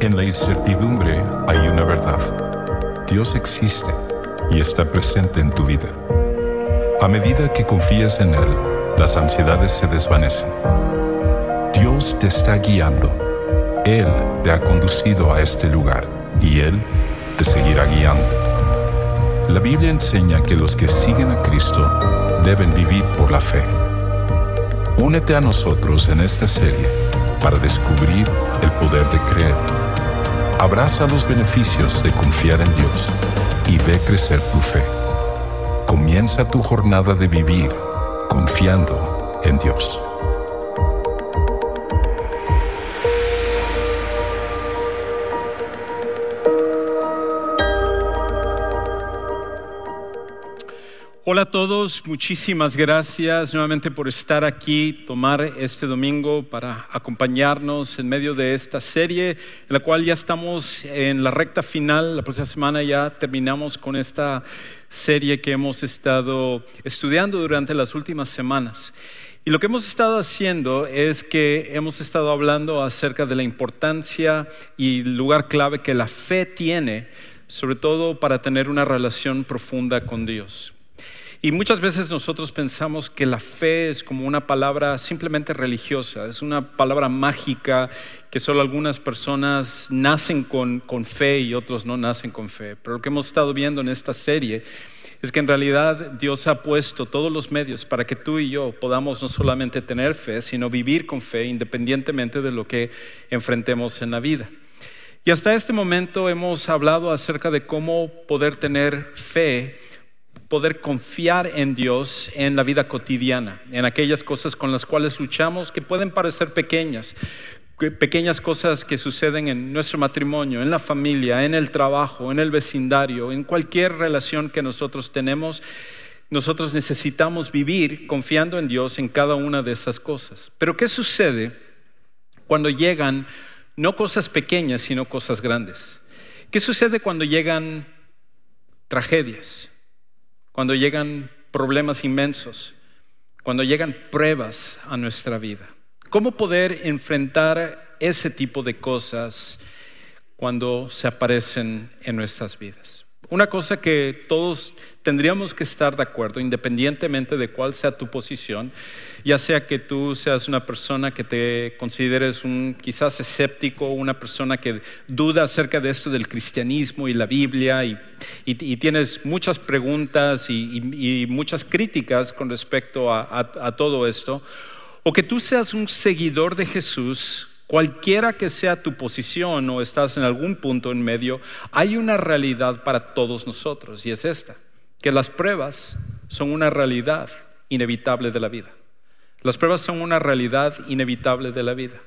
En la incertidumbre hay una verdad. Dios existe y está presente en tu vida. A medida que confías en Él, las ansiedades se desvanecen. Dios te está guiando. Él te ha conducido a este lugar y Él te seguirá guiando. La Biblia enseña que los que siguen a Cristo deben vivir por la fe. Únete a nosotros en esta serie para descubrir el poder de creer. Abraza los beneficios de confiar en Dios y ve crecer tu fe. Comienza tu jornada de vivir confiando en Dios. Hola a todos, muchísimas gracias nuevamente por estar aquí, tomar este domingo para acompañarnos en medio de esta serie, en la cual ya estamos en la recta final. La próxima semana ya terminamos con esta serie que hemos estado estudiando durante las últimas semanas. Y lo que hemos estado haciendo es que hemos estado hablando acerca de la importancia y lugar clave que la fe tiene, sobre todo para tener una relación profunda con Dios. Y muchas veces nosotros pensamos que la fe es como una palabra simplemente religiosa, es una palabra mágica que solo algunas personas nacen con, con fe y otros no nacen con fe. Pero lo que hemos estado viendo en esta serie es que en realidad Dios ha puesto todos los medios para que tú y yo podamos no solamente tener fe, sino vivir con fe independientemente de lo que enfrentemos en la vida. Y hasta este momento hemos hablado acerca de cómo poder tener fe poder confiar en Dios en la vida cotidiana, en aquellas cosas con las cuales luchamos que pueden parecer pequeñas, pequeñas cosas que suceden en nuestro matrimonio, en la familia, en el trabajo, en el vecindario, en cualquier relación que nosotros tenemos. Nosotros necesitamos vivir confiando en Dios en cada una de esas cosas. Pero ¿qué sucede cuando llegan no cosas pequeñas, sino cosas grandes? ¿Qué sucede cuando llegan tragedias? Cuando llegan problemas inmensos, cuando llegan pruebas a nuestra vida. ¿Cómo poder enfrentar ese tipo de cosas cuando se aparecen en nuestras vidas? Una cosa que todos tendríamos que estar de acuerdo, independientemente de cuál sea tu posición, ya sea que tú seas una persona que te consideres un quizás escéptico, una persona que duda acerca de esto del cristianismo y la Biblia y, tienes muchas preguntas y, muchas críticas con respecto a todo esto, o que tú seas un seguidor de Jesús Cualquiera que sea tu posición o estás en algún punto en medio, hay una realidad para todos nosotros y es esta, que las pruebas son una realidad inevitable de la vida. Las pruebas son una realidad inevitable de la vida.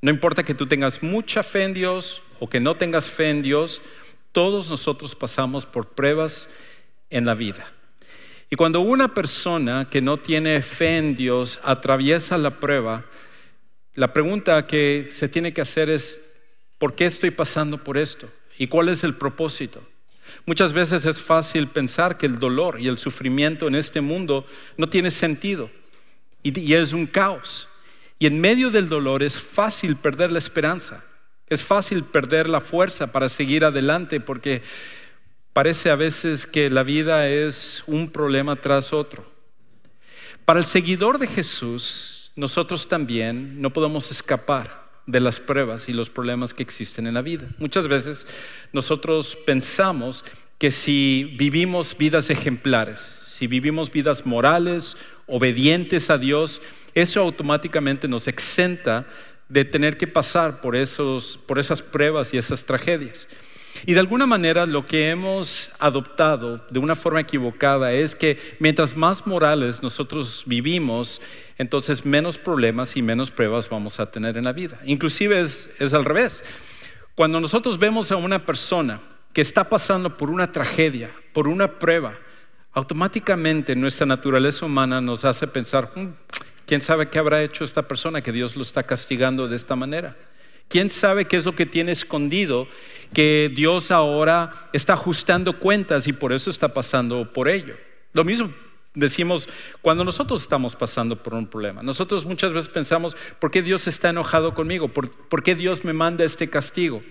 No importa que tú tengas mucha fe en Dios o que no tengas fe en Dios, todos nosotros pasamos por pruebas en la vida. Y cuando una persona que no tiene fe en Dios atraviesa la prueba, la pregunta que se tiene que hacer es, ¿por qué estoy pasando por esto? ¿Y cuál es el propósito? Muchas veces es fácil pensar que el dolor y el sufrimiento en este mundo no tiene sentido y, es un caos. Y en medio del dolor es fácil perder la esperanza, es fácil perder la fuerza para seguir adelante porque parece a veces que la vida es un problema tras otro. Para el seguidor de Jesús, nosotros también no podemos escapar de las pruebas y los problemas que existen en la vida. Muchas veces nosotros pensamos que si vivimos vidas ejemplares, si vivimos vidas morales, obedientes a Dios, eso automáticamente nos exenta de tener que pasar por, esos, por esas pruebas y esas tragedias. Y de alguna manera lo que hemos adoptado de una forma equivocada es que mientras más morales nosotros vivimos, entonces menos problemas y menos pruebas vamos a tener en la vida. Inclusive es, es al revés. Cuando nosotros vemos a una persona que está pasando por una tragedia, por una prueba, automáticamente nuestra naturaleza humana nos hace pensar, hmm, ¿quién sabe qué habrá hecho esta persona que Dios lo está castigando de esta manera? ¿Quién sabe qué es lo que tiene escondido que Dios ahora está ajustando cuentas y por eso está pasando por ello? Lo mismo decimos cuando nosotros estamos pasando por un problema. Nosotros muchas veces pensamos, ¿por qué Dios está enojado conmigo? ¿Por, qué Dios me manda este castigo?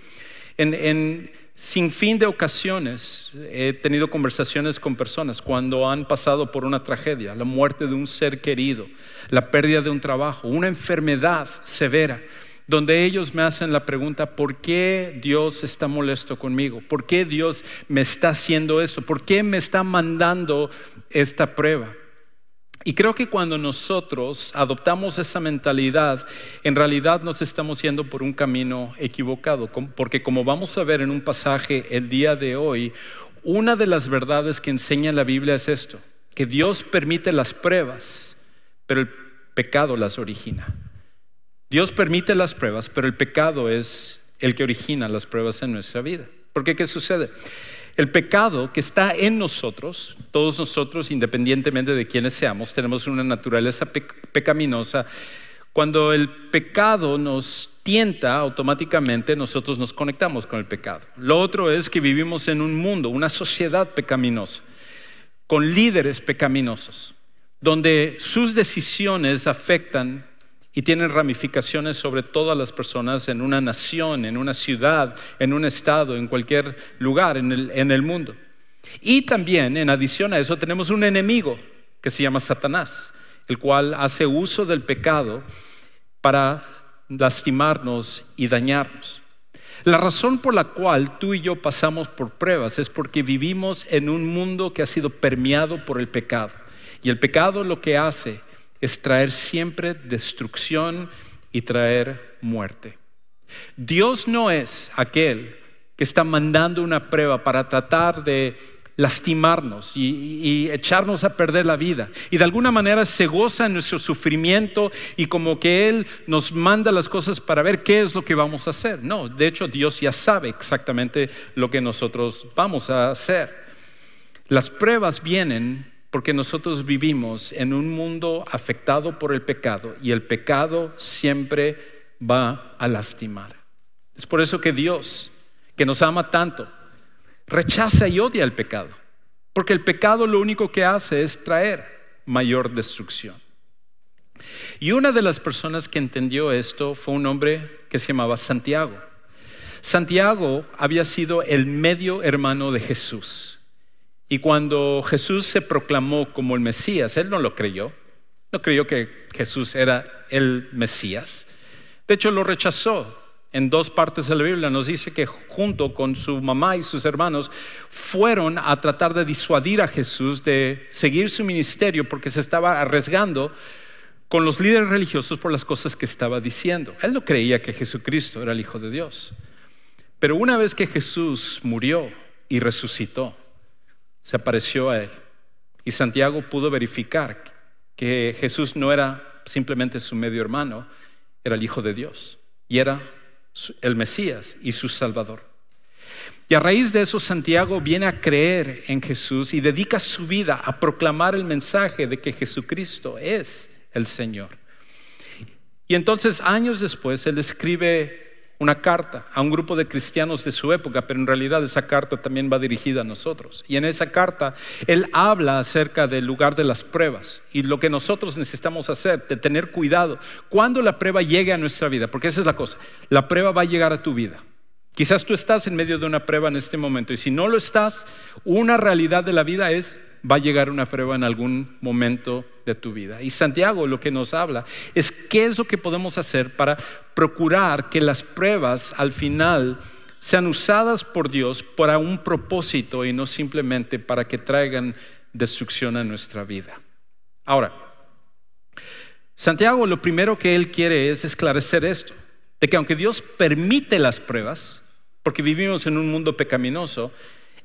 En, sin fin de ocasiones he tenido conversaciones con personas cuando han pasado por una tragedia, la muerte de un ser querido, la pérdida de un trabajo, una enfermedad severa donde ellos me hacen la pregunta, ¿por qué Dios está molesto conmigo? ¿Por qué Dios me está haciendo esto? ¿Por qué me está mandando esta prueba? Y creo que cuando nosotros adoptamos esa mentalidad, en realidad nos estamos yendo por un camino equivocado, porque como vamos a ver en un pasaje el día de hoy, una de las verdades que enseña la Biblia es esto, que Dios permite las pruebas, pero el pecado las origina. Dios permite las pruebas, pero el pecado es el que origina las pruebas en nuestra vida. Porque ¿qué sucede? El pecado que está en nosotros, todos nosotros, independientemente de quiénes seamos, tenemos una naturaleza pecaminosa. Cuando el pecado nos tienta, automáticamente nosotros nos conectamos con el pecado. Lo otro es que vivimos en un mundo, una sociedad pecaminosa, con líderes pecaminosos, donde sus decisiones afectan y tienen ramificaciones sobre todas las personas en una nación, en una ciudad, en un estado, en cualquier lugar en el, mundo. Y también, en adición a eso, tenemos un enemigo que se llama Satanás, el cual hace uso del pecado para lastimarnos y dañarnos. La razón por la cual tú y yo pasamos por pruebas es porque vivimos en un mundo que ha sido permeado por el pecado. Y el pecado lo que hace es traer siempre destrucción y traer muerte. Dios no es aquel que está mandando una prueba para tratar de lastimarnos y, echarnos a perder la vida. Y de alguna manera se goza en nuestro sufrimiento y como que Él nos manda las cosas para ver qué es lo que vamos a hacer. No, de hecho Dios ya sabe exactamente lo que nosotros vamos a hacer. Las pruebas vienen porque nosotros vivimos en un mundo afectado por el pecado y el pecado siempre va a lastimar. Es por eso que Dios, que nos ama tanto, rechaza y odia el pecado, porque el pecado lo único que hace es traer mayor destrucción. Y una de las personas que entendió esto fue un hombre que se llamaba Santiago. Santiago había sido el medio hermano de Jesús. Y cuando Jesús se proclamó como el Mesías, él no lo creyó. No creyó que Jesús era el Mesías. De hecho, lo rechazó. En dos partes de la Biblia nos dice que junto con su mamá y sus hermanos fueron a tratar de disuadir a Jesús de seguir su ministerio porque se estaba arriesgando con los líderes religiosos por las cosas que estaba diciendo. Él no creía que Jesucristo era el Hijo de Dios. Pero una vez que Jesús murió y resucitó, se apareció a él. Y Santiago pudo verificar que Jesús no era simplemente su medio hermano, era el Hijo de Dios y era el Mesías y su Salvador. Y a raíz de eso Santiago viene a creer en Jesús y dedica su vida a proclamar el mensaje de que Jesucristo es el Señor. Y entonces años después él escribe una carta a un grupo de cristianos de su época, pero en realidad esa carta también va dirigida a nosotros. Y en esa carta él habla acerca del lugar de las pruebas y lo que nosotros necesitamos hacer, de tener cuidado cuando la prueba llegue a nuestra vida, porque esa es la cosa, la prueba va a llegar a tu vida. Quizás tú estás en medio de una prueba en este momento y si no lo estás, una realidad de la vida es va a llegar una prueba en algún momento de tu vida. Y Santiago lo que nos habla es qué es lo que podemos hacer para procurar que las pruebas al final sean usadas por Dios para un propósito y no simplemente para que traigan destrucción a nuestra vida. Ahora, Santiago lo primero que él quiere es esclarecer esto, de que aunque Dios permite las pruebas, porque vivimos en un mundo pecaminoso,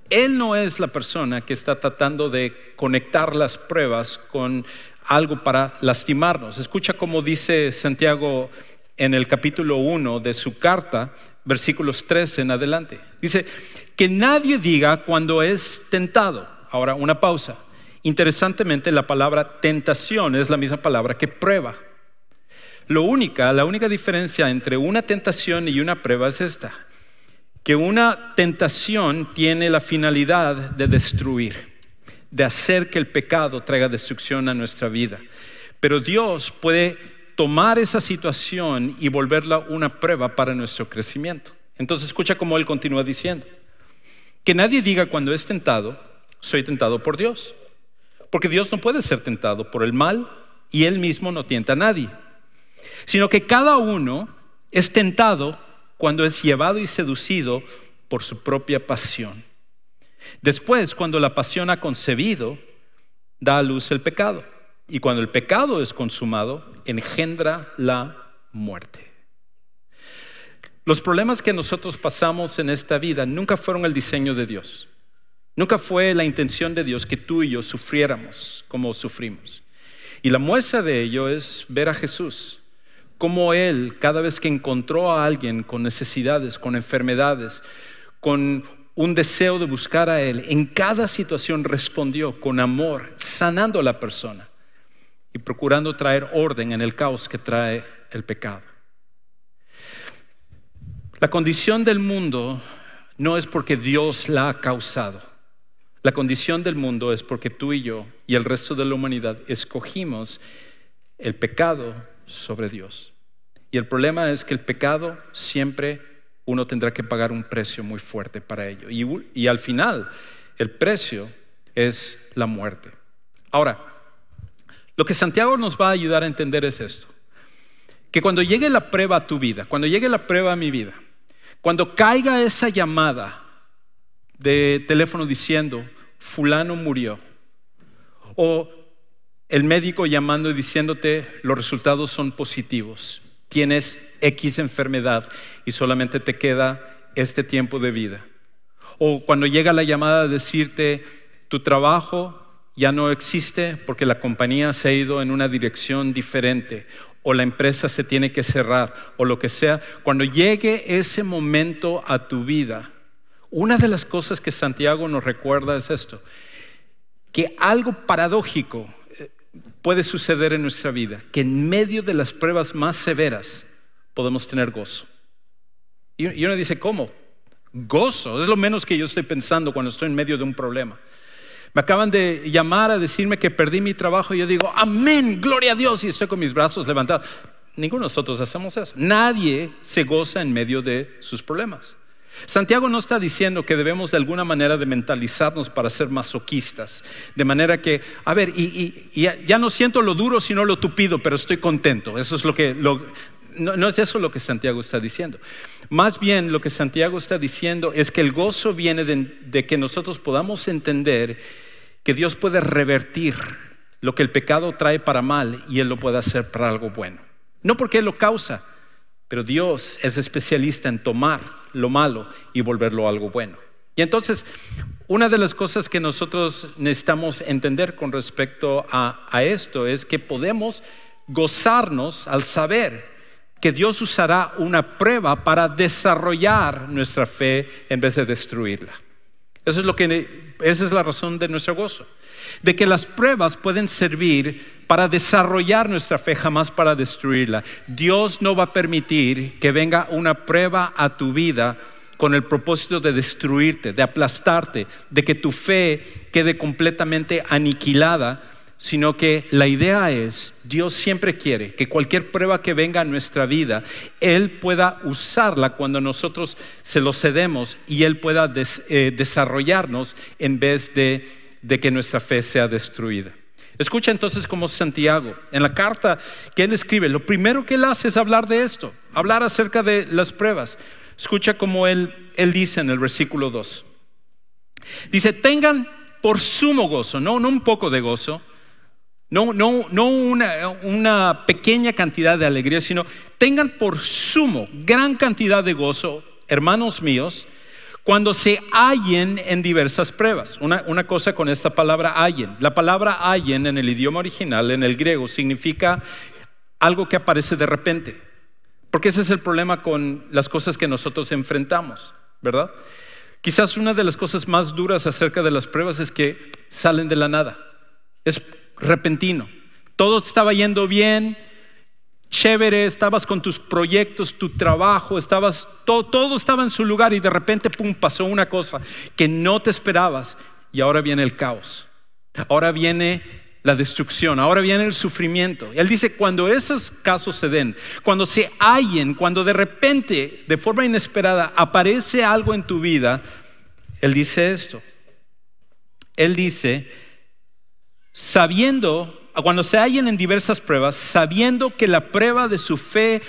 él no es la persona que está tratando de conectar las pruebas con algo para lastimarnos. Escucha cómo dice Santiago en el capítulo 1 de su carta, versículos 3 en adelante. Dice, que nadie diga cuando es tentado. Ahora, una pausa. Interesantemente, la palabra tentación es la misma palabra que prueba. Lo única, la única diferencia entre una tentación y una prueba es esta que una tentación tiene la finalidad de destruir, de hacer que el pecado traiga destrucción a nuestra vida. Pero Dios puede tomar esa situación y volverla una prueba para nuestro crecimiento. Entonces escucha cómo Él continúa diciendo. Que nadie diga cuando es tentado, soy tentado por Dios. Porque Dios no puede ser tentado por el mal y Él mismo no tienta a nadie. Sino que cada uno es tentado cuando es llevado y seducido por su propia pasión. Después, cuando la pasión ha concebido, da a luz el pecado. Y cuando el pecado es consumado, engendra la muerte. Los problemas que nosotros pasamos en esta vida nunca fueron el diseño de Dios. Nunca fue la intención de Dios que tú y yo sufriéramos como sufrimos. Y la muestra de ello es ver a Jesús, como Él, cada vez que encontró a alguien con necesidades, con enfermedades, con un deseo de buscar a Él, en cada situación respondió con amor, sanando a la persona y procurando traer orden en el caos que trae el pecado. La condición del mundo no es porque Dios la ha causado. La condición del mundo es porque tú y yo y el resto de la humanidad escogimos el pecado sobre Dios. Y el problema es que el pecado siempre uno tendrá que pagar un precio muy fuerte para ello. Y, y al final, el precio es la muerte. Ahora, lo que Santiago nos va a ayudar a entender es esto. Que cuando llegue la prueba a tu vida, cuando llegue la prueba a mi vida, cuando caiga esa llamada de teléfono diciendo, fulano murió, o el médico llamando y diciéndote, los resultados son positivos, tienes X enfermedad y solamente te queda este tiempo de vida. O cuando llega la llamada a decirte, tu trabajo ya no existe porque la compañía se ha ido en una dirección diferente o la empresa se tiene que cerrar o lo que sea, cuando llegue ese momento a tu vida, una de las cosas que Santiago nos recuerda es esto, que algo paradójico puede suceder en nuestra vida, que en medio de las pruebas más severas podemos tener gozo. Y uno dice, ¿cómo? Gozo, es lo menos que yo estoy pensando cuando estoy en medio de un problema. Me acaban de llamar a decirme que perdí mi trabajo y yo digo, amén, gloria a Dios, y estoy con mis brazos levantados. Ninguno de nosotros hacemos eso. Nadie se goza en medio de sus problemas. Santiago no está diciendo que debemos de alguna manera de mentalizarnos para ser masoquistas, de manera que, a ver, ya no siento lo duro sino lo tupido, pero estoy contento. Eso es lo que, no, es eso lo que Santiago está diciendo. Más bien lo que Santiago está diciendo es que el gozo viene de que nosotros podamos entender que Dios puede revertir lo que el pecado trae para mal y Él lo puede hacer para algo bueno. No porque Él lo causa, pero Dios es especialista en tomar lo malo y volverlo algo bueno. Y entonces, una de las cosas que nosotros necesitamos entender con respecto a, esto es que podemos gozarnos al saber que Dios usará una prueba para desarrollar nuestra fe en vez de destruirla. Eso es lo que, esa es la razón de nuestro gozo. De que las pruebas pueden servir para desarrollar nuestra fe, jamás para destruirla. Dios no va a permitir que venga una prueba a tu vida con el propósito de destruirte, de aplastarte, de que tu fe quede completamente aniquilada, sino que la idea es, Dios siempre quiere que cualquier prueba que venga a nuestra vida, Él pueda usarla cuando nosotros se lo cedemos y Él pueda eh, desarrollarnos en vez de, de que nuestra fe sea destruida. Escucha entonces como Santiago, en la carta que él escribe, lo primero que él hace es hablar de esto, hablar acerca de las pruebas. Escucha como él, él dice en el versículo 2. Dice, tengan por sumo gozo, no, un poco de gozo, no, una pequeña cantidad de alegría, sino tengan por sumo gran cantidad de gozo, hermanos míos, cuando se hallen en diversas pruebas. Una, cosa con esta palabra hallen. La palabra hallen en el idioma original, en el griego, significa algo que aparece de repente. Porque ese es el problema con las cosas que nosotros enfrentamos, ¿verdad? Quizás una de las cosas más duras acerca de las pruebas es que salen de la nada. Es repentino. Todo estaba yendo bien, chévere, estabas con tus proyectos, tu trabajo, estabas, todo, todo estaba en su lugar y de repente, pum, pasó una cosa que no te esperabas y ahora viene el caos. Ahora viene la destrucción, ahora viene el sufrimiento. Él dice, cuando esos casos se den, cuando se hallen, cuando de repente, de forma inesperada, aparece algo en tu vida, Él dice esto. Él dice, sabiendo, cuando se hallen en diversas pruebas, sabiendo que la prueba de su fe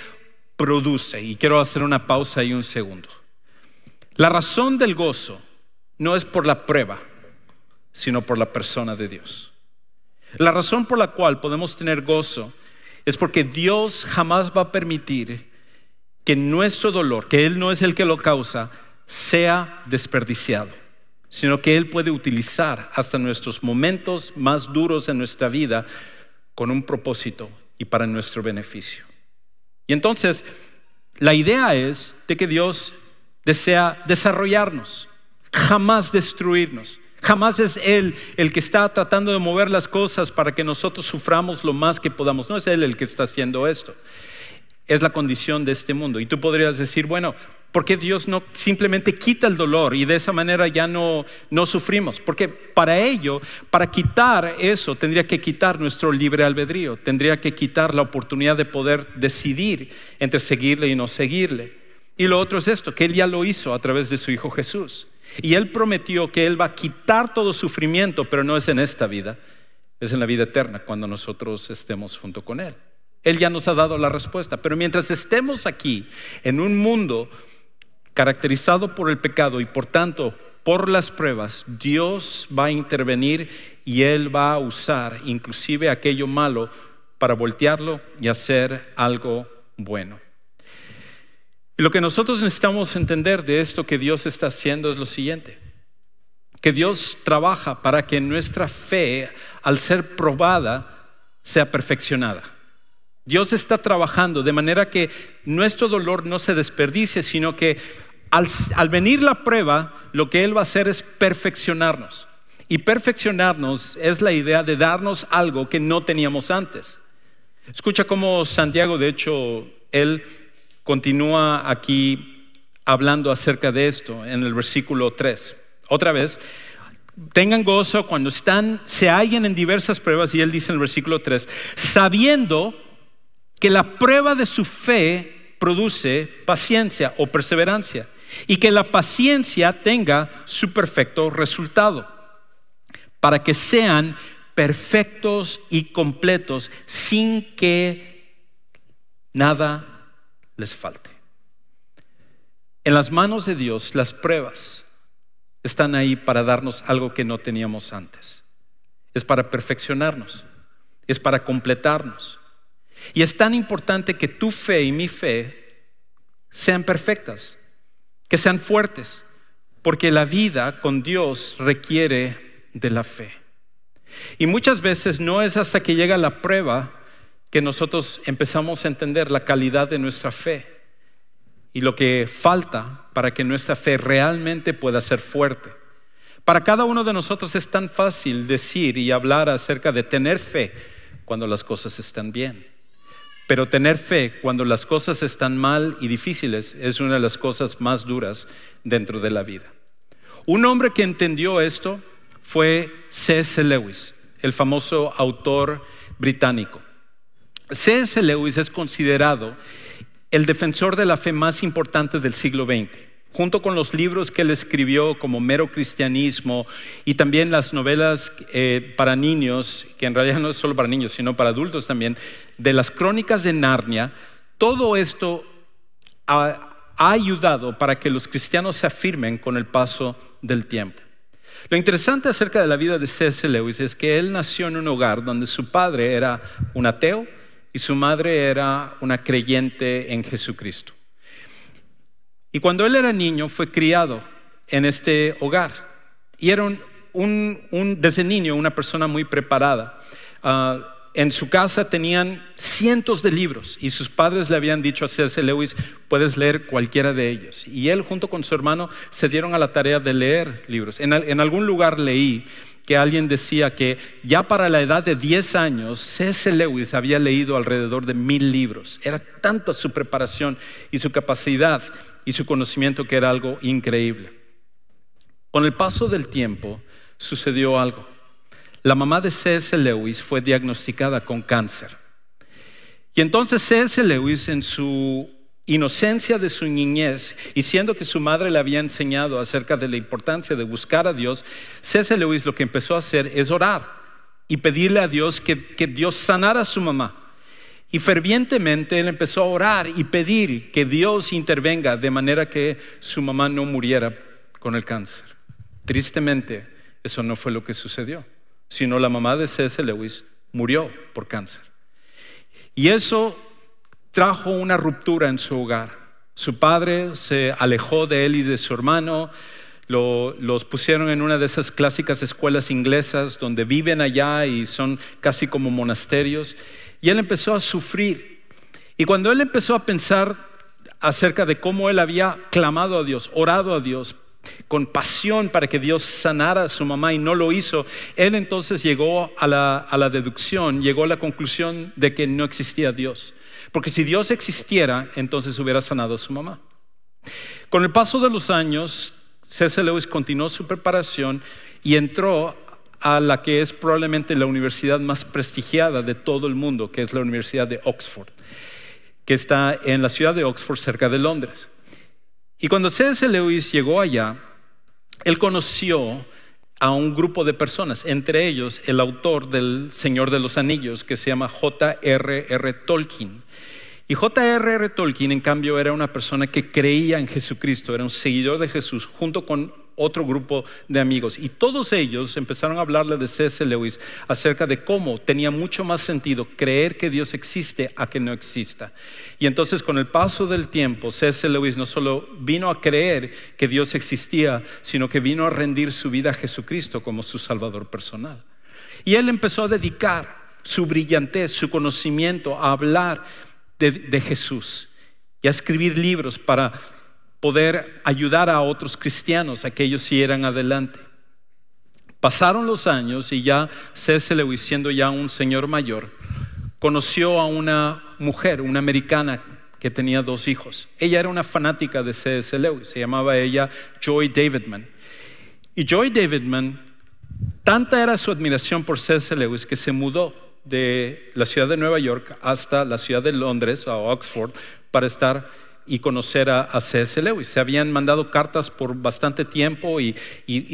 produce, y quiero hacer una pausa ahí un segundo. La razón del gozo no es por la prueba, sino por la persona de Dios. La razón por la cual podemos tener gozo es porque Dios jamás va a permitir que nuestro dolor, que Él no es el que lo causa, sea desperdiciado, sino que Él puede utilizar hasta nuestros momentos más duros en nuestra vida con un propósito y para nuestro beneficio. Y entonces, la idea es de que Dios desea desarrollarnos, jamás destruirnos. Jamás es Él el que está tratando de mover las cosas para que nosotros suframos lo más que podamos. No es Él el que está haciendo esto. Es la condición de este mundo. Y tú podrías decir, bueno, ¿por qué Dios no simplemente quita el dolor y de esa manera ya no, no sufrimos? Porque para ello, para quitar eso, tendría que quitar nuestro libre albedrío, tendría que quitar la oportunidad de poder decidir entre seguirle y no seguirle. Y lo otro es esto, que Él ya lo hizo a través de su Hijo Jesús. Y Él prometió que Él va a quitar todo sufrimiento, pero no es en esta vida, es en la vida eterna cuando nosotros estemos junto con Él. Él ya nos ha dado la respuesta, pero mientras estemos aquí en un mundo caracterizado por el pecado y por tanto por las pruebas, Dios va a intervenir y Él va a usar inclusive aquello malo para voltearlo y hacer algo bueno. Y lo que nosotros necesitamos entender de esto que Dios está haciendo es lo siguiente, que Dios trabaja para que nuestra fe, al ser probada, sea perfeccionada. Dios está trabajando de manera que nuestro dolor no se desperdicie, sino que al, al, venir la prueba, lo que Él va a hacer es perfeccionarnos. Y perfeccionarnos es la idea de darnos algo que no teníamos antes. Escucha cómo Santiago, de hecho, Él continúa aquí hablando acerca de esto en el versículo 3. Otra vez, tengan gozo cuando están, se hallen en diversas pruebas, y él dice en el versículo 3, sabiendo que la prueba de su fe produce paciencia o perseverancia, y que la paciencia tenga su perfecto resultado, para que sean perfectos y completos sin que nada les falte. En las manos de Dios las pruebas están ahí para darnos algo que no teníamos antes. Es para perfeccionarnos, es para completarnos. Y es tan importante que tu fe y mi fe sean perfectas, que sean fuertes, porque la vida con Dios requiere de la fe. Y muchas veces no es hasta que llega la prueba que nosotros empezamos a entender la calidad de nuestra fe y lo que falta para que nuestra fe realmente pueda ser fuerte. Para cada uno de nosotros es tan fácil decir y hablar acerca de tener fe cuando las cosas están bien. Pero tener fe cuando las cosas están mal y difíciles es una de las cosas más duras dentro de la vida. Un hombre que entendió esto fue C.S. Lewis, el famoso autor británico. C.S. Lewis es considerado el defensor de la fe más importante del siglo XX, junto con los libros que él escribió como Mero Cristianismo y también las novelas eh, para niños, que en realidad no es solo para niños, sino para adultos también, de las crónicas de Narnia. Todo esto ha ayudado para que los cristianos se afirmen con el paso del tiempo. Lo interesante acerca de la vida de C.S. Lewis es que él nació en un hogar donde su padre era un ateo, y su madre era una creyente en Jesucristo. Y cuando él era niño fue criado en este hogar y era un, desde niño una persona muy preparada. Ah, en su casa tenían cientos de libros y sus padres le habían dicho a C.S. Lewis, puedes leer cualquiera de ellos. Y él junto con su hermano se dieron a la tarea de leer libros. en algún lugar leí que alguien decía que ya para la edad de 10 años, C.S. Lewis había leído alrededor de mil libros. Era tanta su preparación y su capacidad y su conocimiento que era algo increíble. Con el paso del tiempo sucedió algo. la mamá de C.S. Lewis fue diagnosticada con cáncer. Y entonces C.S. Lewis en su inocencia de su niñez y siendo que su madre le había enseñado acerca de la importancia de buscar a Dios, C.S. Lewis lo que empezó a hacer es orar y pedirle a Dios que, que Dios sanara a su mamá. Y fervientemente él empezó a orar y pedir que Dios intervenga de manera que su mamá no muriera con el cáncer. Tristemente, eso no fue lo que sucedió, sino la mamá de C.S. Lewis murió por cáncer. Y eso trajo una ruptura en su hogar. Su padre se alejó de él y de su hermano, los pusieron en una de esas clásicas escuelas inglesas donde viven allá y son casi como monasterios. Y él empezó a sufrir. Y cuando él empezó a pensar acerca de cómo él había clamado a Dios, orado a Dios, con pasión para que Dios sanara a su mamá y no lo hizo, él entonces llegó a la, deducción, llegó a la conclusión de que no existía Dios. Porque si Dios existiera, entonces hubiera sanado a su mamá. Con el paso de los años, C.S. Lewis continuó su preparación y entró a la que es probablemente la universidad más prestigiada de todo el mundo, que es la Universidad de Oxford, que está en la ciudad de Oxford, cerca de Londres. Y cuando C.S. Lewis llegó allá, él conoció a un grupo de personas, entre ellos el autor del Señor de los Anillos, que se llama J.R.R. Tolkien. Y J.R.R. Tolkien, en cambio, era una persona que creía en Jesucristo, era un seguidor de Jesús, junto con otro grupo de amigos. Y todos ellos empezaron a hablarle de C.S. Lewis acerca de cómo tenía mucho más sentido creer que Dios existe a que no exista. Y entonces con el paso del tiempo, C.S. Lewis no solo vino a creer que Dios existía, sino que vino a rendir su vida a Jesucristo como su Salvador personal. Y él empezó a dedicar su brillantez, su conocimiento a hablar de, Jesús y a escribir libros para poder ayudar a otros cristianos a que ellos siguieran adelante. Pasaron los años y ya C.S. Lewis, siendo ya un señor mayor, conoció a una mujer, una americana que tenía dos hijos. Ella era una fanática de C.S. Lewis, se llamaba ella Joy Davidman. Y Joy Davidman, tanta era su admiración por C.S. Lewis que se mudó de la ciudad de Nueva York hasta la ciudad de Londres, a Oxford, para estar y conocer a, C.S. Lewis. Se habían mandado cartas por bastante tiempo y,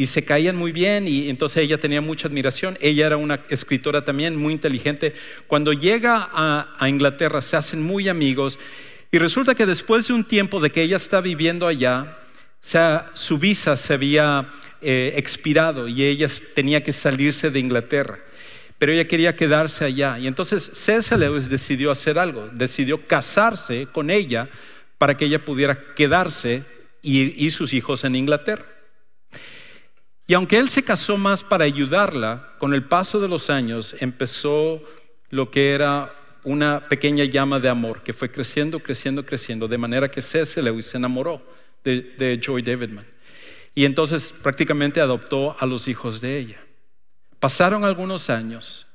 se caían muy bien y entonces ella tenía mucha admiración. Ella era una escritora también muy inteligente. Cuando llega a, Inglaterra se hacen muy amigos y resulta que después de un tiempo de que ella está viviendo allá, su visa se había eh, expirado y ella tenía que salirse de Inglaterra pero ella quería quedarse allá. Y entonces C.S. Lewis decidió hacer algo, decidió casarse con ella para que ella pudiera quedarse y, sus hijos en Inglaterra. Y aunque él se casó más para ayudarla, con el paso de los años empezó lo que era una pequeña llama de amor que fue creciendo, creciendo, creciendo, de manera que C.S. Lewis se enamoró de, de Joy Davidman. Y entonces prácticamente adoptó a los hijos de ella. Pasaron algunos años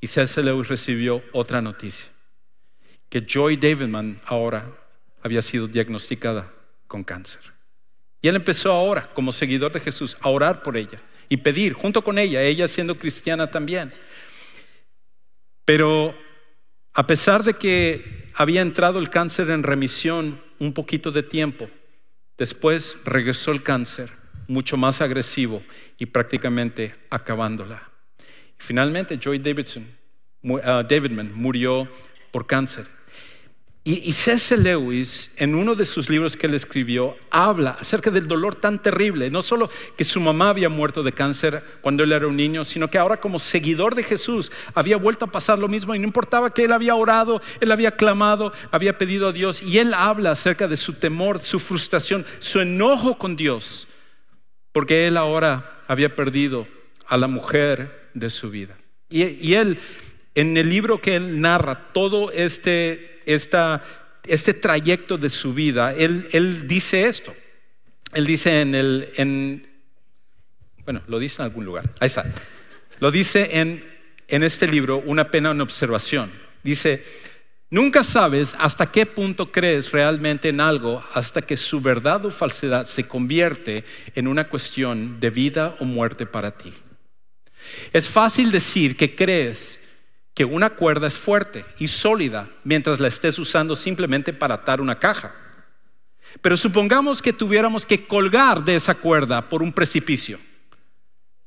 y C.S. Lewis recibió otra noticia, que Joy Davidman ahora había sido diagnosticada con cáncer. Y él empezó ahora, como seguidor de Jesús, a orar por ella y pedir, junto con ella, ella siendo cristiana también. Pero a pesar de que había entrado el cáncer en remisión un poquito de tiempo, después regresó el cáncer mucho más agresivo y prácticamente acabándola. Finalmente, Joy Davidson, uh, Davidman murió por cáncer. Y, C.S. Lewis, en uno de sus libros que él escribió, habla acerca del dolor tan terrible, no solo que su mamá había muerto de cáncer cuando él era un niño, sino que ahora como seguidor de Jesús había vuelto a pasar lo mismo y no importaba que él había orado, él había clamado, había pedido a Dios y él habla acerca de su temor, su frustración, su enojo con Dios porque él ahora había perdido a la mujer de su vida. Y, él, en el libro que él narra todo este, este trayecto de su vida, él, dice esto. Él dice en el, en, bueno, lo dice en algún lugar, ahí está. Lo dice en, en este libro, Una pena en observación. Dice, Nunca sabes hasta qué punto crees realmente en algo hasta que su verdad o falsedad se convierte en una cuestión de vida o muerte para ti. Es fácil decir que crees que una cuerda es fuerte y sólida mientras la estés usando simplemente para atar una caja. Pero supongamos que tuviéramos que colgar de esa cuerda por un precipicio.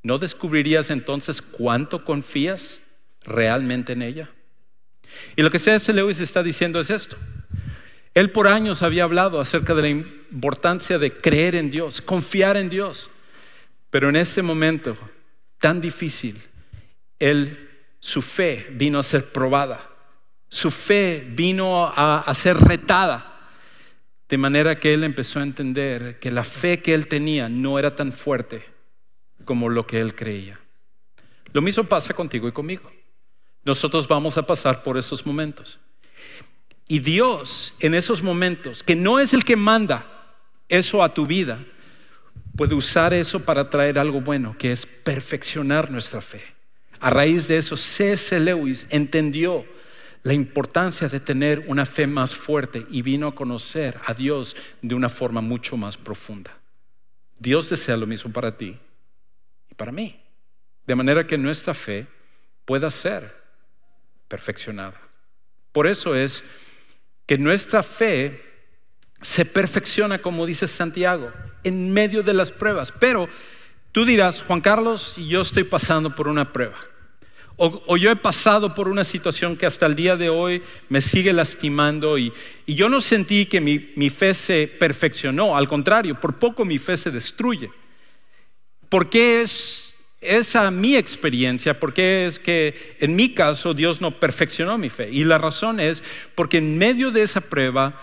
¿No descubrirías entonces cuánto confías realmente en ella? Y lo que C.S. Lewis está diciendo es esto. Él por años había hablado acerca de la importancia de creer en Dios, confiar en Dios. Pero en este momento tan difícil, él, su fe vino a ser probada. Su fe vino a, ser retada. De manera que él empezó a entender que la fe que él tenía no era tan fuerte como lo que él creía. Lo mismo pasa contigo y conmigo. Nosotros vamos a pasar por esos momentos. Y Dios en esos momentos, que no es el que manda eso a tu vida, puede usar eso para traer algo bueno, que es perfeccionar nuestra fe. A raíz de eso, C.S. Lewis entendió la importancia de tener una fe más fuerte y vino a conocer a Dios de una forma mucho más profunda. Dios desea lo mismo para ti y para mí, de manera que nuestra fe pueda ser perfeccionada. Por eso es que nuestra fe se perfecciona, como dice Santiago, en medio de las pruebas. Pero tú dirás, Juan Carlos, yo estoy pasando por una prueba. O, yo he pasado por una situación que hasta el día de hoy me sigue lastimando y, yo no sentí que mi, mi, fe se perfeccionó, al contrario, por poco mi fe se destruye. ¿Por qué es esa mi experiencia, porque es que en mi caso Dios no perfeccionó mi fe. Y la razón es porque en medio de esa prueba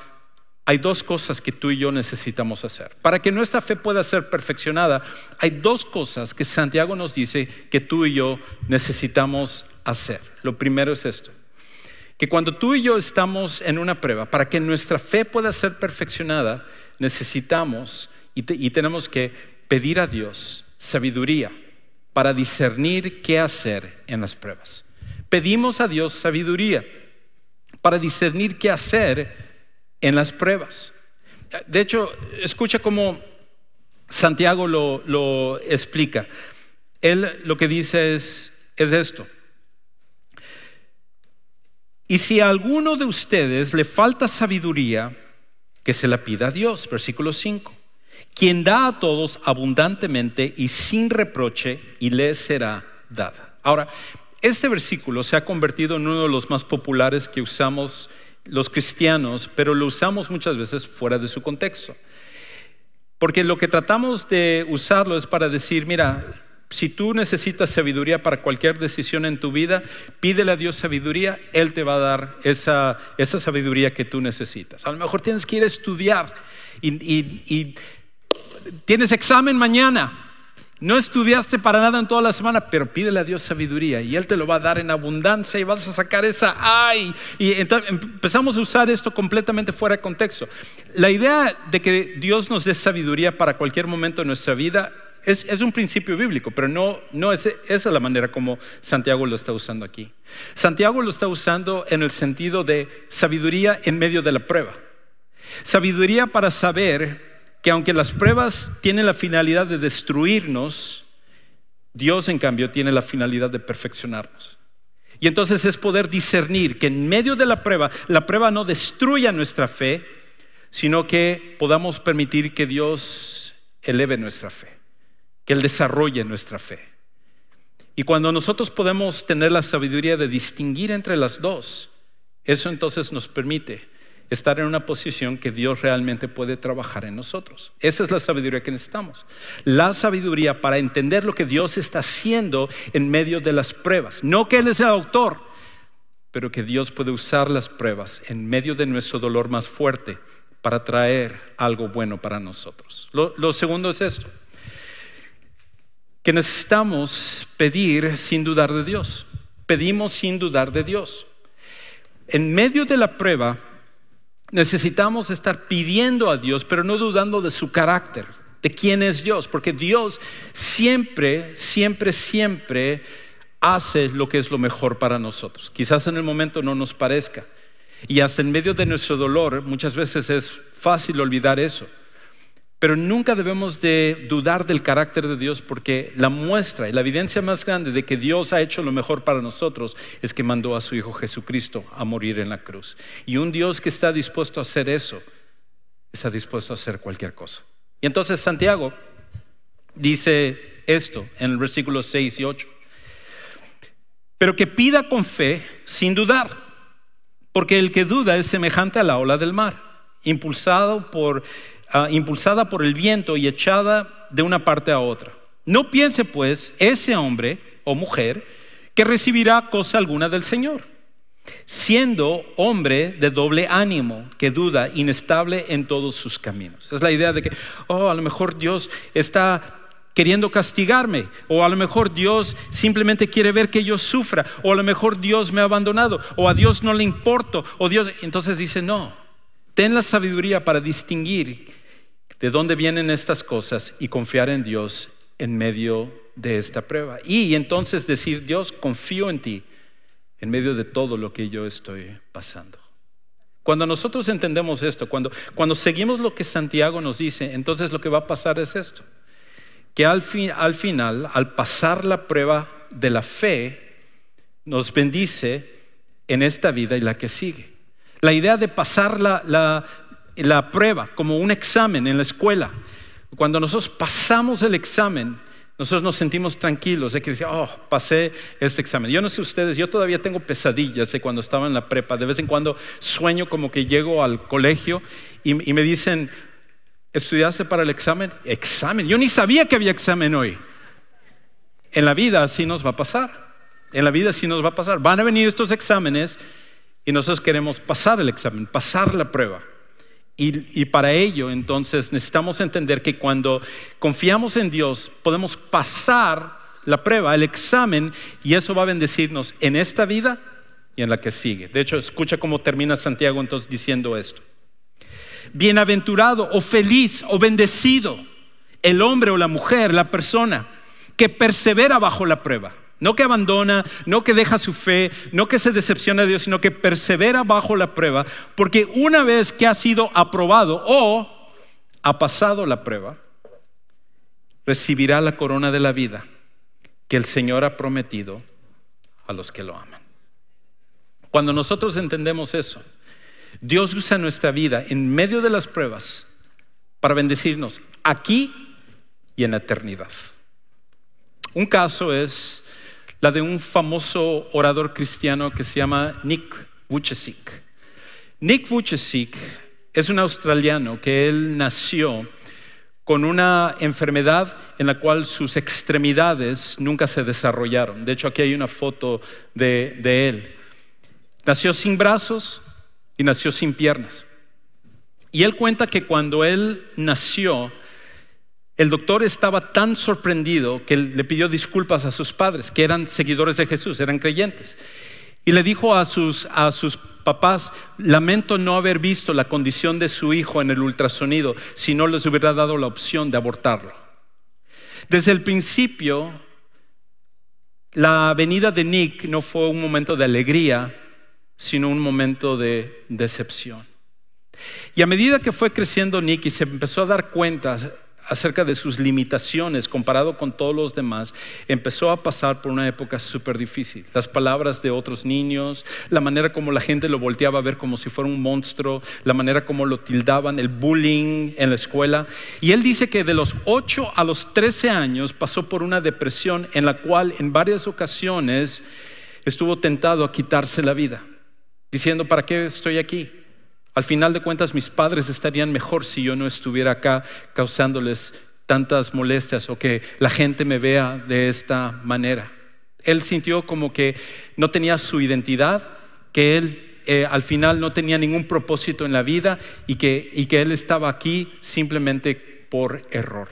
hay dos cosas que tú y yo necesitamos hacer. Para que nuestra fe pueda ser perfeccionada, hay dos cosas que Santiago nos dice que tú y yo necesitamos hacer. Lo primero es esto, que cuando tú y yo estamos en una prueba, para que nuestra fe pueda ser perfeccionada, necesitamos y, tenemos que pedir a Dios sabiduría para discernir qué hacer en las pruebas. Pedimos a Dios sabiduría para discernir qué hacer en las pruebas. De hecho, escucha cómo Santiago lo, explica. Él lo que dice es, es esto. Y si a alguno de ustedes le falta sabiduría, que se la pida a Dios, versículo 5 quien da a todos abundantemente y sin reproche y le será dada. Ahora, este versículo se ha convertido en uno de los más populares que usamos los cristianos, pero lo usamos muchas veces fuera de su contexto. Porque lo que tratamos de usarlo es para decir, mira, si tú necesitas sabiduría para cualquier decisión en tu vida, pídele a Dios sabiduría, Él te va a dar esa, sabiduría que tú necesitas. A lo mejor tienes que ir a estudiar y tienes examen mañana. No estudiaste para nada en toda la semana, pero pídele a Dios sabiduría y Él te lo va a dar en abundancia y vas a sacar esa ay. Y entonces empezamos a usar esto completamente fuera de contexto. La idea de que Dios nos dé sabiduría para cualquier momento de nuestra vida es, un principio bíblico, pero no, no es, esa es la manera como Santiago lo está usando aquí. Santiago lo está usando en el sentido de sabiduría en medio de la prueba. Sabiduría para saber que aunque las pruebas tienen la finalidad de destruirnos, Dios en cambio tiene la finalidad de perfeccionarnos. Y entonces es poder discernir que en medio de la prueba, la prueba no destruya nuestra fe, sino que podamos permitir que Dios eleve nuestra fe, que Él desarrolle nuestra fe. Y cuando nosotros podemos tener la sabiduría de distinguir entre las dos, eso entonces nos permite estar en una posición que Dios realmente puede trabajar en nosotros. Esa es la sabiduría que necesitamos. La sabiduría para entender lo que Dios está haciendo en medio de las pruebas. No que Él es el autor, pero que Dios puede usar las pruebas en medio de nuestro dolor más fuerte para traer algo bueno para nosotros. Lo, segundo es esto, que necesitamos pedir sin dudar de Dios. Pedimos sin dudar de Dios. En medio de la prueba, necesitamos estar pidiendo a Dios, pero no dudando de su carácter, de quién es Dios, porque Dios siempre, siempre, siempre hace lo que es lo mejor para nosotros. Quizás en el momento no nos parezca. Y hasta en medio de nuestro dolor muchas veces es fácil olvidar eso. Pero nunca debemos de dudar del carácter de Dios porque la muestra y la evidencia más grande de que Dios ha hecho lo mejor para nosotros es que mandó a su Hijo Jesucristo a morir en la cruz. Y un Dios que está dispuesto a hacer eso, está dispuesto a hacer cualquier cosa. Y entonces Santiago dice esto en el versículo 6 y 8. Pero que pida con fe sin dudar, porque el que duda es semejante a la ola del mar, impulsado por Ah, impulsada por el viento y echada de una parte a otra. No piense pues ese hombre o mujer que recibirá cosa alguna del Señor, siendo hombre de doble ánimo, que duda, inestable en todos sus caminos. Es la idea de que, oh, a lo mejor Dios está queriendo castigarme, o a lo mejor Dios simplemente quiere ver que yo sufra, o a lo mejor Dios me ha abandonado, o a Dios no le importo, o Dios, entonces dice, no, ten la sabiduría para distinguir de dónde vienen estas cosas y confiar en Dios en medio de esta prueba. Y entonces decir, Dios, confío en ti en medio de todo lo que yo estoy pasando. Cuando nosotros entendemos esto, cuando, cuando seguimos lo que Santiago nos dice, entonces lo que va a pasar es esto, que al, fin, al final, al pasar la prueba de la fe, nos bendice en esta vida y la que sigue. La idea de pasar la, la, la prueba, como un examen en la escuela. Cuando nosotros pasamos el examen, nosotros nos sentimos tranquilos de que decía, oh, pasé este examen. Yo no sé ustedes, yo todavía tengo pesadillas de cuando estaba en la prepa. De vez en cuando sueño como que llego al colegio y, y me dicen, ¿estudiaste para el examen? Examen. Yo ni sabía que había examen hoy. En la vida así nos va a pasar. En la vida así nos va a pasar. Van a venir estos exámenes y nosotros queremos pasar el examen, pasar la prueba. Y, para ello, entonces, necesitamos entender que cuando confiamos en Dios, podemos pasar la prueba, el examen, y eso va a bendecirnos en esta vida y en la que sigue. De hecho, escucha cómo termina Santiago entonces diciendo esto. Bienaventurado o feliz o bendecido el hombre o la mujer, la persona que persevera bajo la prueba. No que abandona, no que deja su fe, no que se decepciona de Dios, sino que persevera bajo la prueba, porque una vez que ha sido aprobado o ha pasado la prueba, recibirá la corona de la vida que el Señor ha prometido a los que lo aman. Cuando nosotros entendemos eso, Dios usa nuestra vida en medio de las pruebas para bendecirnos aquí y en la eternidad. Un caso es la de un famoso orador cristiano que se llama Nick Vujicic. Nick Vujicic es un australiano que él nació con una enfermedad en la cual sus extremidades nunca se desarrollaron. De hecho, aquí hay una foto de, de él. Nació sin brazos y nació sin piernas. Y él cuenta que cuando él nació, el doctor estaba tan sorprendido que le pidió disculpas a sus padres, que eran seguidores de Jesús, eran creyentes. Y le dijo a sus, a sus papás, lamento no haber visto la condición de su hijo en el ultrasonido, si no les hubiera dado la opción de abortarlo. Desde el principio, la venida de Nick no fue un momento de alegría, sino un momento de decepción. Y a medida que fue creciendo Nick y se empezó a dar cuenta acerca de sus limitaciones comparado con todos los demás, empezó a pasar por una época súper difícil. Las palabras de otros niños, la manera como la gente lo volteaba a ver como si fuera un monstruo, la manera como lo tildaban, el bullying en la escuela. Y él dice que de los 8 a los 13 años pasó por una depresión en la cual en varias ocasiones estuvo tentado a quitarse la vida, diciendo, ¿para qué estoy aquí? Al final de cuentas, mis padres estarían mejor si yo no estuviera acá causándoles tantas molestias o que la gente me vea de esta manera. Él sintió como que no tenía su identidad, que él eh, al final no tenía ningún propósito en la vida y que, y que él estaba aquí simplemente por error.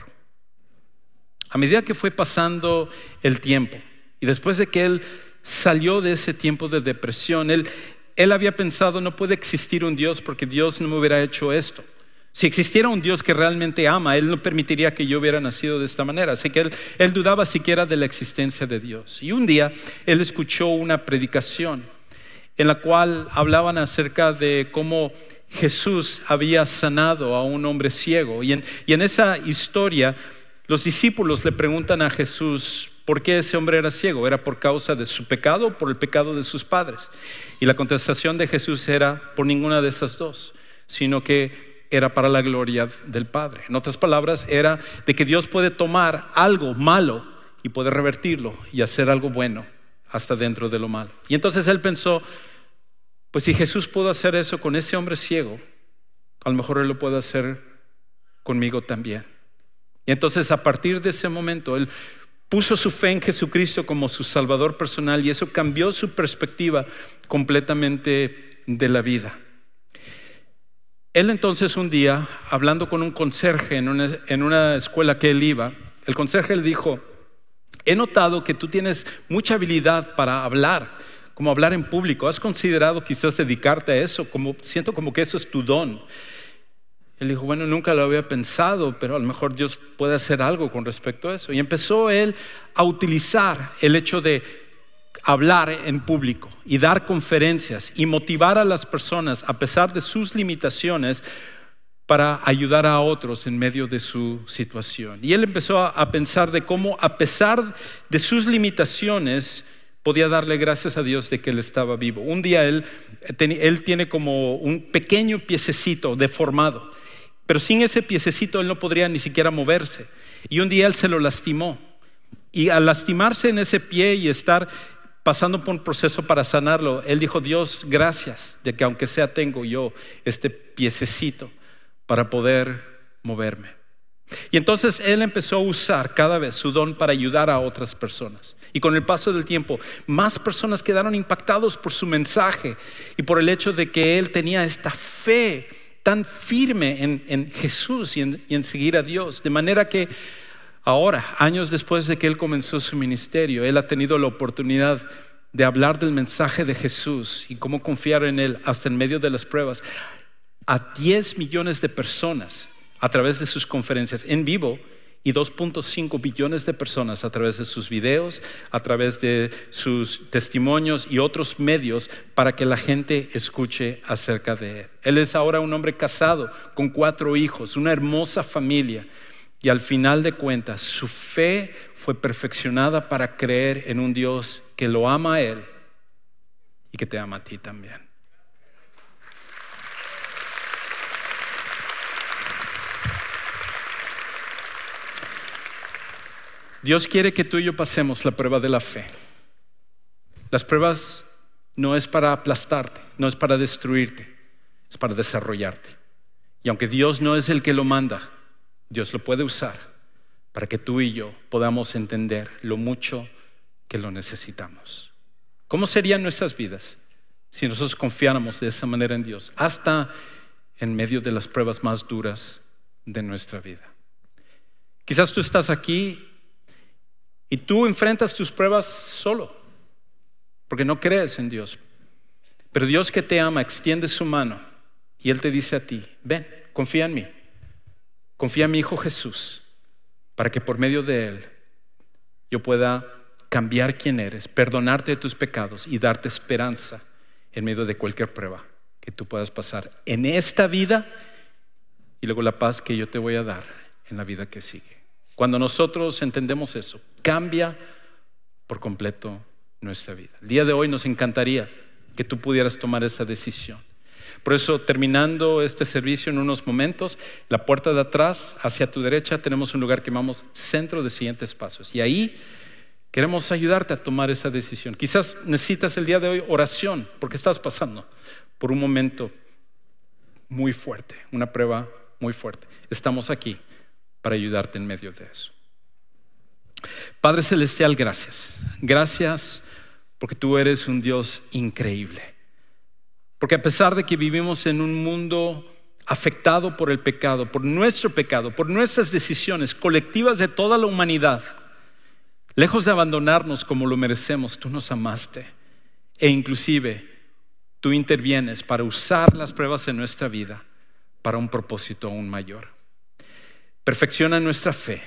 A medida que fue pasando el tiempo y después de que él salió de ese tiempo de depresión, él, él había pensado, no puede existir un Dios porque Dios no me hubiera hecho esto. Si existiera un Dios que realmente ama, Él no permitiría que yo hubiera nacido de esta manera. Así que él, dudaba siquiera de la existencia de Dios. Y un día Él escuchó una predicación en la cual hablaban acerca de cómo Jesús había sanado a un hombre ciego. Y en, y en esa historia, los discípulos le preguntan a Jesús, ¿por qué ese hombre era ciego? ¿Era por causa de su pecado o por el pecado de sus padres? Y la contestación de Jesús era por ninguna de esas dos, sino que era para la gloria del Padre. En otras palabras, era de que Dios puede tomar algo malo y puede revertirlo y hacer algo bueno hasta dentro de lo malo. Y entonces él pensó, pues si Jesús pudo hacer eso con ese hombre ciego, a lo mejor él lo puede hacer conmigo también. Y entonces a partir de ese momento él puso su fe en Jesucristo como su Salvador personal y eso cambió su perspectiva completamente de la vida. Él entonces un día, hablando con un conserje en una, escuela que él iba, el conserje le dijo, he notado que tú tienes mucha habilidad para hablar, como hablar en público. ¿Has considerado quizás dedicarte a eso? Como, siento como que eso es tu don. Él dijo, bueno, nunca lo había pensado, pero a lo mejor Dios puede hacer algo con respecto a eso. Y empezó él a utilizar el hecho de hablar en público y dar conferencias y motivar a las personas a pesar de sus limitaciones para ayudar a otros en medio de su situación. Y él empezó a, pensar de cómo a pesar de sus limitaciones podía darle gracias a Dios de que él estaba vivo. Un día él, él tiene como un pequeño piececito deformado pero sin ese piececito él no podría ni siquiera moverse. Y un día él se lo lastimó. Y al lastimarse en ese pie y estar pasando por un proceso para sanarlo, él dijo, Dios, gracias de que aunque sea tengo yo este piececito para poder moverme. Y entonces él empezó a usar cada vez su don para ayudar a otras personas. Y con el paso del tiempo, más personas quedaron impactados por su mensaje y por el hecho de que él tenía esta fe tan firme en, Jesús y en, y en seguir a Dios. De manera que ahora, años después de que Él comenzó su ministerio, Él ha tenido la oportunidad de hablar del mensaje de Jesús y cómo confiar en Él hasta en medio de las pruebas a 10 millones de personas a través de sus conferencias en vivo y 2.5 billones de personas a través de sus videos, a través de sus testimonios y otros medios para que la gente escuche acerca de él. Él es ahora un hombre casado con cuatro hijos, una hermosa familia. Y al final de cuentas, su fe fue perfeccionada para creer en un Dios que lo ama a él y que te ama a ti también. Dios quiere que tú y yo pasemos la prueba de la fe. Las pruebas no es para aplastarte, no es para destruirte, es para desarrollarte. Y aunque Dios no es el que lo manda, Dios lo puede usar para que tú y yo podamos entender lo mucho que lo necesitamos. ¿Cómo serían nuestras vidas si nosotros confiáramos de esa manera en Dios, hasta en medio de las pruebas más duras de nuestra vida? Quizás tú estás aquí y tú enfrentas tus pruebas solo, porque no crees en Dios. Pero Dios que te ama extiende su mano y Él te dice a ti, ven, confía en mí, confía en mi Hijo Jesús, para que por medio de Él yo pueda cambiar quién eres, perdonarte de tus pecados y darte esperanza en medio de cualquier prueba que tú puedas pasar en esta vida y luego la paz que yo te voy a dar en la vida que sigue. Cuando nosotros entendemos eso, cambia por completo nuestra vida. El día de hoy nos encantaría que tú pudieras tomar esa decisión. Por eso, terminando este servicio en unos momentos, la puerta de atrás, hacia tu derecha, tenemos un lugar que llamamos Centro de Siguientes Pasos. Y ahí queremos ayudarte a tomar esa decisión. Quizás necesitas el día de hoy oración, porque estás pasando por un momento muy fuerte, una prueba muy fuerte. Estamos aquí para ayudarte en medio de eso. Padre Celestial, gracias. Gracias porque tú eres un Dios increíble. Porque a pesar de que vivimos en un mundo afectado por el pecado, por nuestro pecado, por nuestras decisiones colectivas de toda la humanidad, lejos de abandonarnos como lo merecemos, tú nos amaste. E inclusive tú intervienes para usar las pruebas en nuestra vida para un propósito aún mayor. Perfecciona nuestra fe.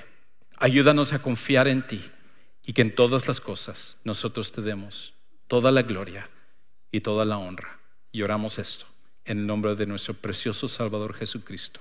Ayúdanos a confiar en ti y que en todas las cosas nosotros te demos toda la gloria y toda la honra. Y oramos esto En el nombre de nuestro precioso Salvador Jesucristo.